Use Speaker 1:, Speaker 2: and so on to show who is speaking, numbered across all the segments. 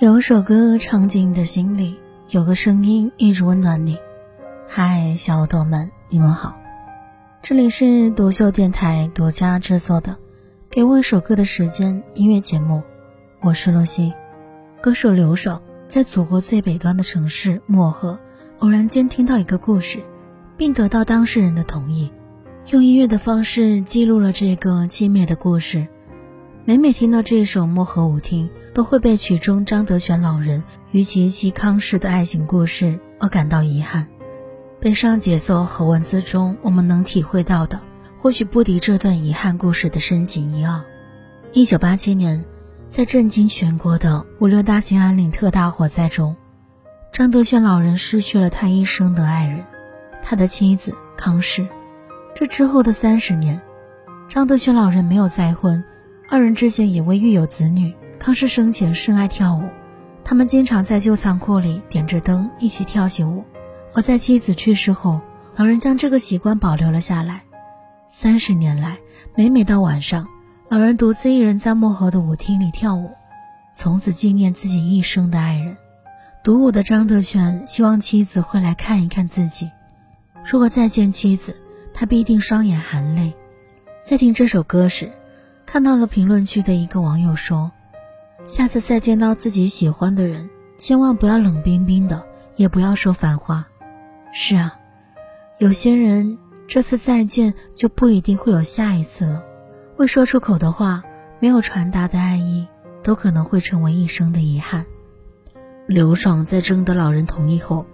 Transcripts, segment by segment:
Speaker 1: 有首歌唱进你的心里，有个声音一直温暖你。嗨，小耳朵们，你们好，这里是独秀电台独家制作的《给我一首歌的时间》音乐节目，我是洛西。歌手刘爽在祖国最北端的城市漠河，偶然间听到一个故事，并得到当事人的同意，用音乐的方式记录了这个凄美的故事。每每听到这首《漠河舞厅》，都会被曲中张德全老人与其妻康氏的爱情故事而感到遗憾。悲伤节奏和文字中，我们能体会到的，或许不敌这段遗憾故事的深情一二。一九八七年，在震惊全国的五六大兴安岭特大火灾中，张德全老人失去了他一生的爱人，他的妻子康氏。这之后的三十年，张德全老人没有再婚。二人之前也未育有子女。康氏生前深爱跳舞，他们经常在旧仓库里点着灯一起跳起舞。而在妻子去世后，老人将这个习惯保留了下来。三十年来，每每到晚上，老人独自一人在漠河的舞厅里跳舞，从此纪念自己一生的爱人。独舞的张德全希望妻子会来看一看自己。如果再见妻子，他必定双眼含泪。在听这首歌时。看到了评论区的一个网友说：“下次再见到自己喜欢的人，千万不要冷冰冰的，也不要说反话。”是啊，有些人这次再见就不一定会有下一次了。未说出口的话，没有传达的爱意，都可能会成为一生的遗憾。刘爽在征得老人同意后，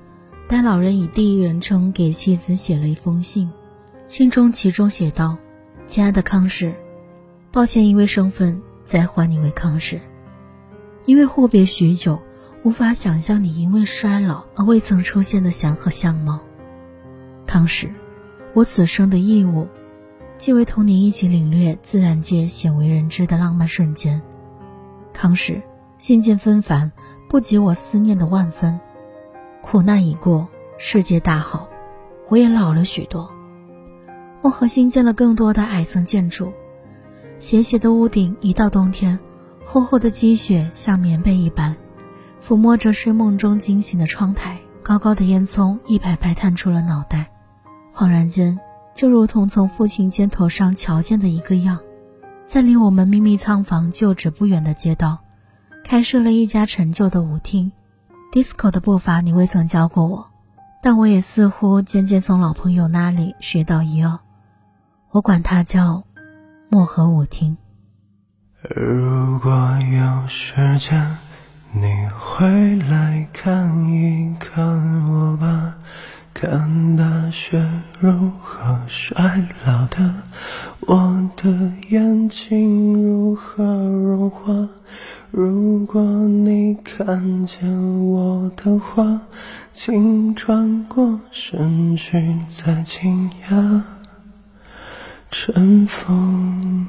Speaker 1: 待老人以第一人称给妻子写了一封信，信中其中写道：“亲爱的康氏。”抱歉，因为身份再唤你为康氏，因为阔别许久，无法想象你因为衰老而未曾出现的祥和相貌。康氏，我此生的义务，即为同你一起领略自然界鲜为人知的浪漫瞬间。康氏，信件纷繁，不及我思念的万分。苦难已过，世界大好，我也老了许多。我和新建了更多的矮层建筑。斜斜的屋顶，一到冬天，厚厚的积雪像棉被一般，抚摸着睡梦中惊醒的窗台。高高的烟囱一排排探出了脑袋，恍然间，就如同从父亲肩头上瞧见的一个样。在离我们秘密仓房旧址不远的街道，开设了一家陈旧的舞厅。disco 的步伐你未曾教过我，但我也似乎渐渐从老朋友那里学到一二。我管它叫。漠河舞厅。
Speaker 2: 如果有时间，你会来看一看我吧，看大雪如何衰老的，我的眼睛如何融化。如果你看见我的话，请转过身去，再惊讶。春风。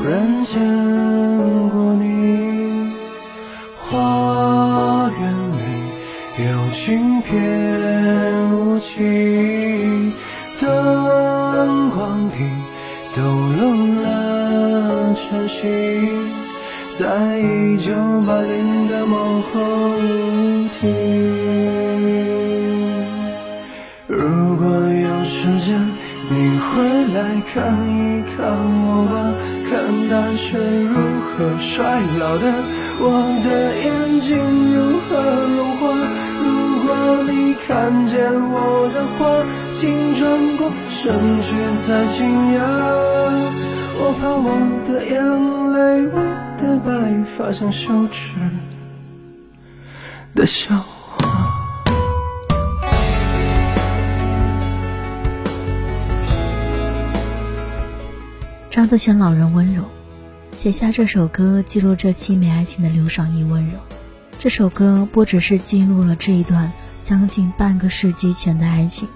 Speaker 2: 偶然见过你，花园里有轻翩舞起，灯光底抖落了晨曦，在一九八零的漠河舞厅。如果有时间，你。会来看一看我，看大雪如何衰老的，我的眼睛如何融化。如果你看见我的话，请转过身去再惊讶。我怕我的眼泪，我的白发像羞耻的笑话。
Speaker 1: 张德轩老人温柔，写下这首歌，记录这凄美爱情的刘爽义温柔。这首歌不只是记录了这一段将近半个世纪前的爱情，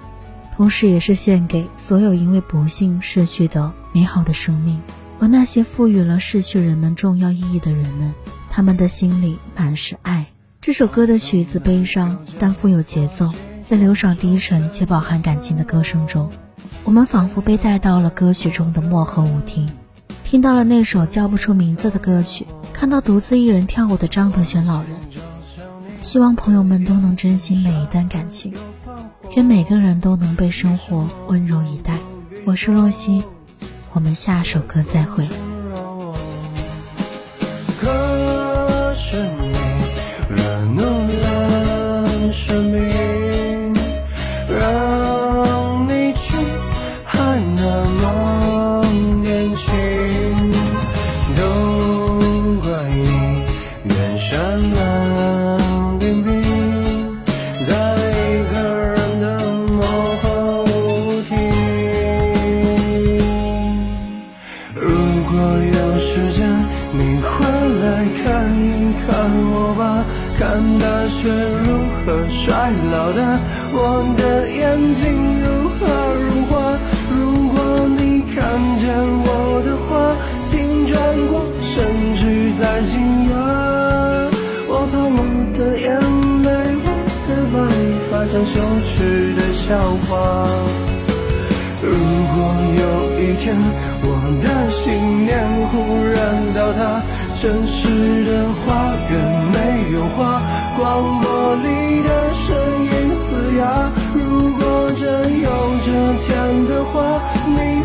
Speaker 1: 同时也是献给所有因为不幸逝去的美好的生命和那些赋予了逝去人们重要意义的人们，他们的心里满是爱。这首歌的曲子悲伤，但富有节奏，在刘爽低沉且饱含感情的歌声中。我们仿佛被带到了歌曲中的漠河舞厅，听到了那首叫不出名字的歌曲，看到独自一人跳舞的张德轩老人。希望朋友们都能珍惜每一段感情，愿每个人都能被生活温柔以待。我是洛西，我们下首歌再会。
Speaker 2: 笑话。如果有一天我的信念忽然倒塌，城市的花园没有花，广播里的。声音嘶哑，如果真有这天的话。你